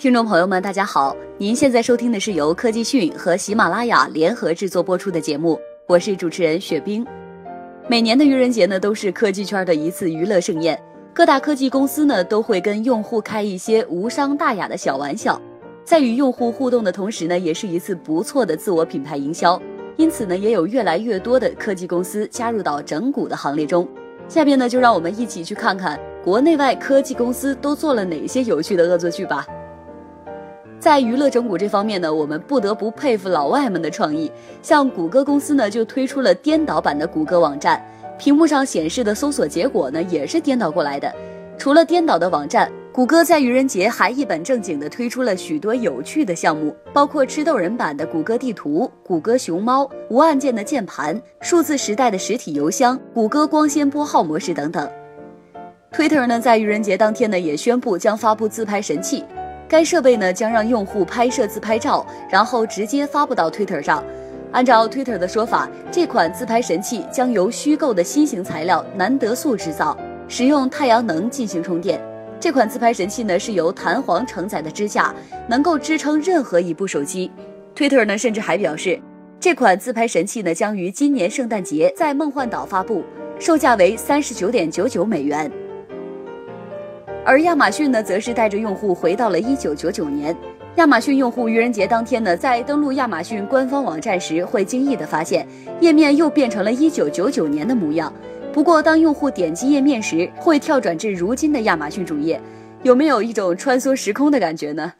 听众朋友们，大家好，您现在收听的是由科技讯和喜马拉雅联合制作播出的节目，我是主持人雪冰。每年的愚人节呢，都是科技圈的一次娱乐盛宴，各大科技公司呢都会跟用户开一些无伤大雅的小玩笑，在与用户互动的同时呢，也是一次不错的自我品牌营销。因此呢，也有越来越多的科技公司加入到整蛊的行列中。下面呢，就让我们一起去看看国内外科技公司都做了哪些有趣的恶作剧吧。在娱乐整蛊这方面呢，我们不得不佩服老外们的创意。像谷歌公司呢，就推出了颠倒版的谷歌网站，屏幕上显示的搜索结果呢，也是颠倒过来的。除了颠倒的网站，谷歌在愚人节还一本正经地推出了许多有趣的项目，包括吃豆人版的谷歌地图、谷歌熊猫、无按键的键盘、数字时代的实体邮箱、谷歌光纤拨号模式等等。Twitter 呢，在愚人节当天呢，也宣布将发布自拍神器。该设备呢将让用户拍摄自拍照，然后直接发布到 Twitter 上。按照 Twitter 的说法，这款自拍神器将由虚构的新型材料难得素制造，使用太阳能进行充电。这款自拍神器呢是由弹簧承载的支架，能够支撑任何一部手机。Twitter 呢甚至还表示，这款自拍神器呢将于今年圣诞节在梦幻岛发布，售价为三十九点九九美元。而亚马逊呢，则是带着用户回到了一九九九年。亚马逊用户愚人节当天呢，在登录亚马逊官方网站时，会惊异的发现页面又变成了一九九九年的模样。不过，当用户点击页面时，会跳转至如今的亚马逊主页，有没有一种穿梭时空的感觉呢？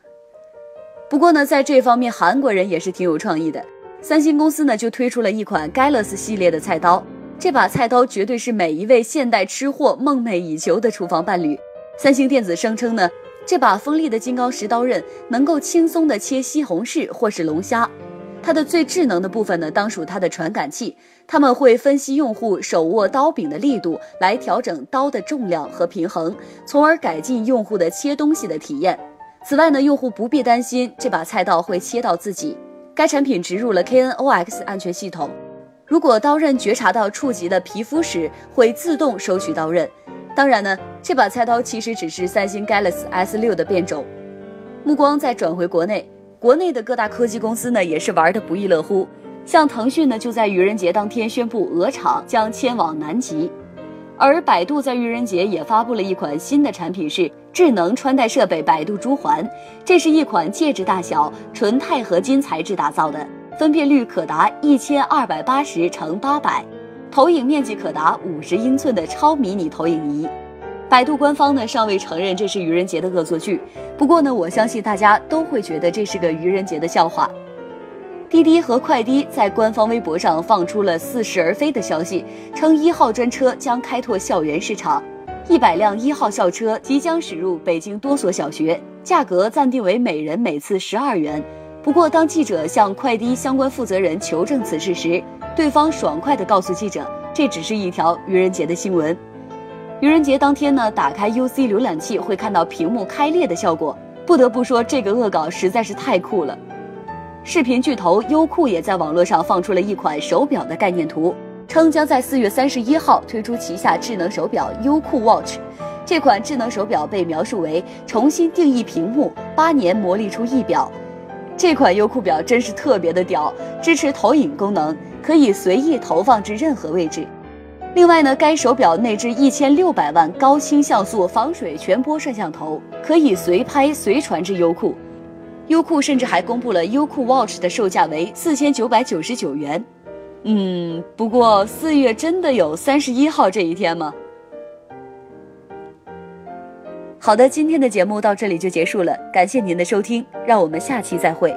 不过呢，在这方面，韩国人也是挺有创意的。三星公司呢，就推出了一款 Galaxy 系列的菜刀，这把菜刀绝对是每一位现代吃货梦寐以求的厨房伴侣。三星电子声称呢，这把锋利的金刚石刀刃能够轻松地切西红柿或是龙虾。它的最智能的部分呢，当属它的传感器，他们会分析用户手握刀柄的力度，来调整刀的重量和平衡，从而改进用户的切东西的体验。此外呢，用户不必担心这把菜刀会切到自己。该产品植入了 KNOX 安全系统，如果刀刃觉察到触及的皮肤时，会自动收取刀刃。当然呢，这把菜刀其实只是三星 Galaxy S6 的变种。目光再转回国内，国内的各大科技公司呢也是玩的不亦乐乎。像腾讯呢就在愚人节当天宣布鹅厂将迁往南极，而百度在愚人节也发布了一款新的产品，是智能穿戴设备百度珠环。这是一款戒指大小、纯钛合金材质打造的，分辨率可达一千二百八十乘八百。投影面积可达五十英寸的超迷你投影仪，百度官方呢尚未承认这是愚人节的恶作剧。不过呢，我相信大家都会觉得这是个愚人节的笑话。滴滴和快滴在官方微博上放出了似是而非的消息，称一号专车将开拓校园市场，一百辆一号校车即将驶入北京多所小学，价格暂定为每人每次十二元。不过，当记者向快滴相关负责人求证此事时，对方爽快地告诉记者，这只是一条愚人节的新闻。愚人节当天呢，打开 UC 浏览器会看到屏幕开裂的效果。不得不说，这个恶搞实在是太酷了。视频巨头优酷也在网络上放出了一款手表的概念图，称将在四月三十一号推出旗下智能手表优酷 Watch。这款智能手表被描述为重新定义屏幕，八年磨砺出一表。这款优酷表真是特别的屌，支持投影功能，可以随意投放至任何位置。另外呢，该手表内置一千六百万高清像素防水全波摄像头，可以随拍随传至优酷。优酷甚至还公布了优酷 Watch 的售价为四千九百九十九元。嗯，不过四月真的有三十一号这一天吗？好的，今天的节目到这里就结束了，感谢您的收听，让我们下期再会。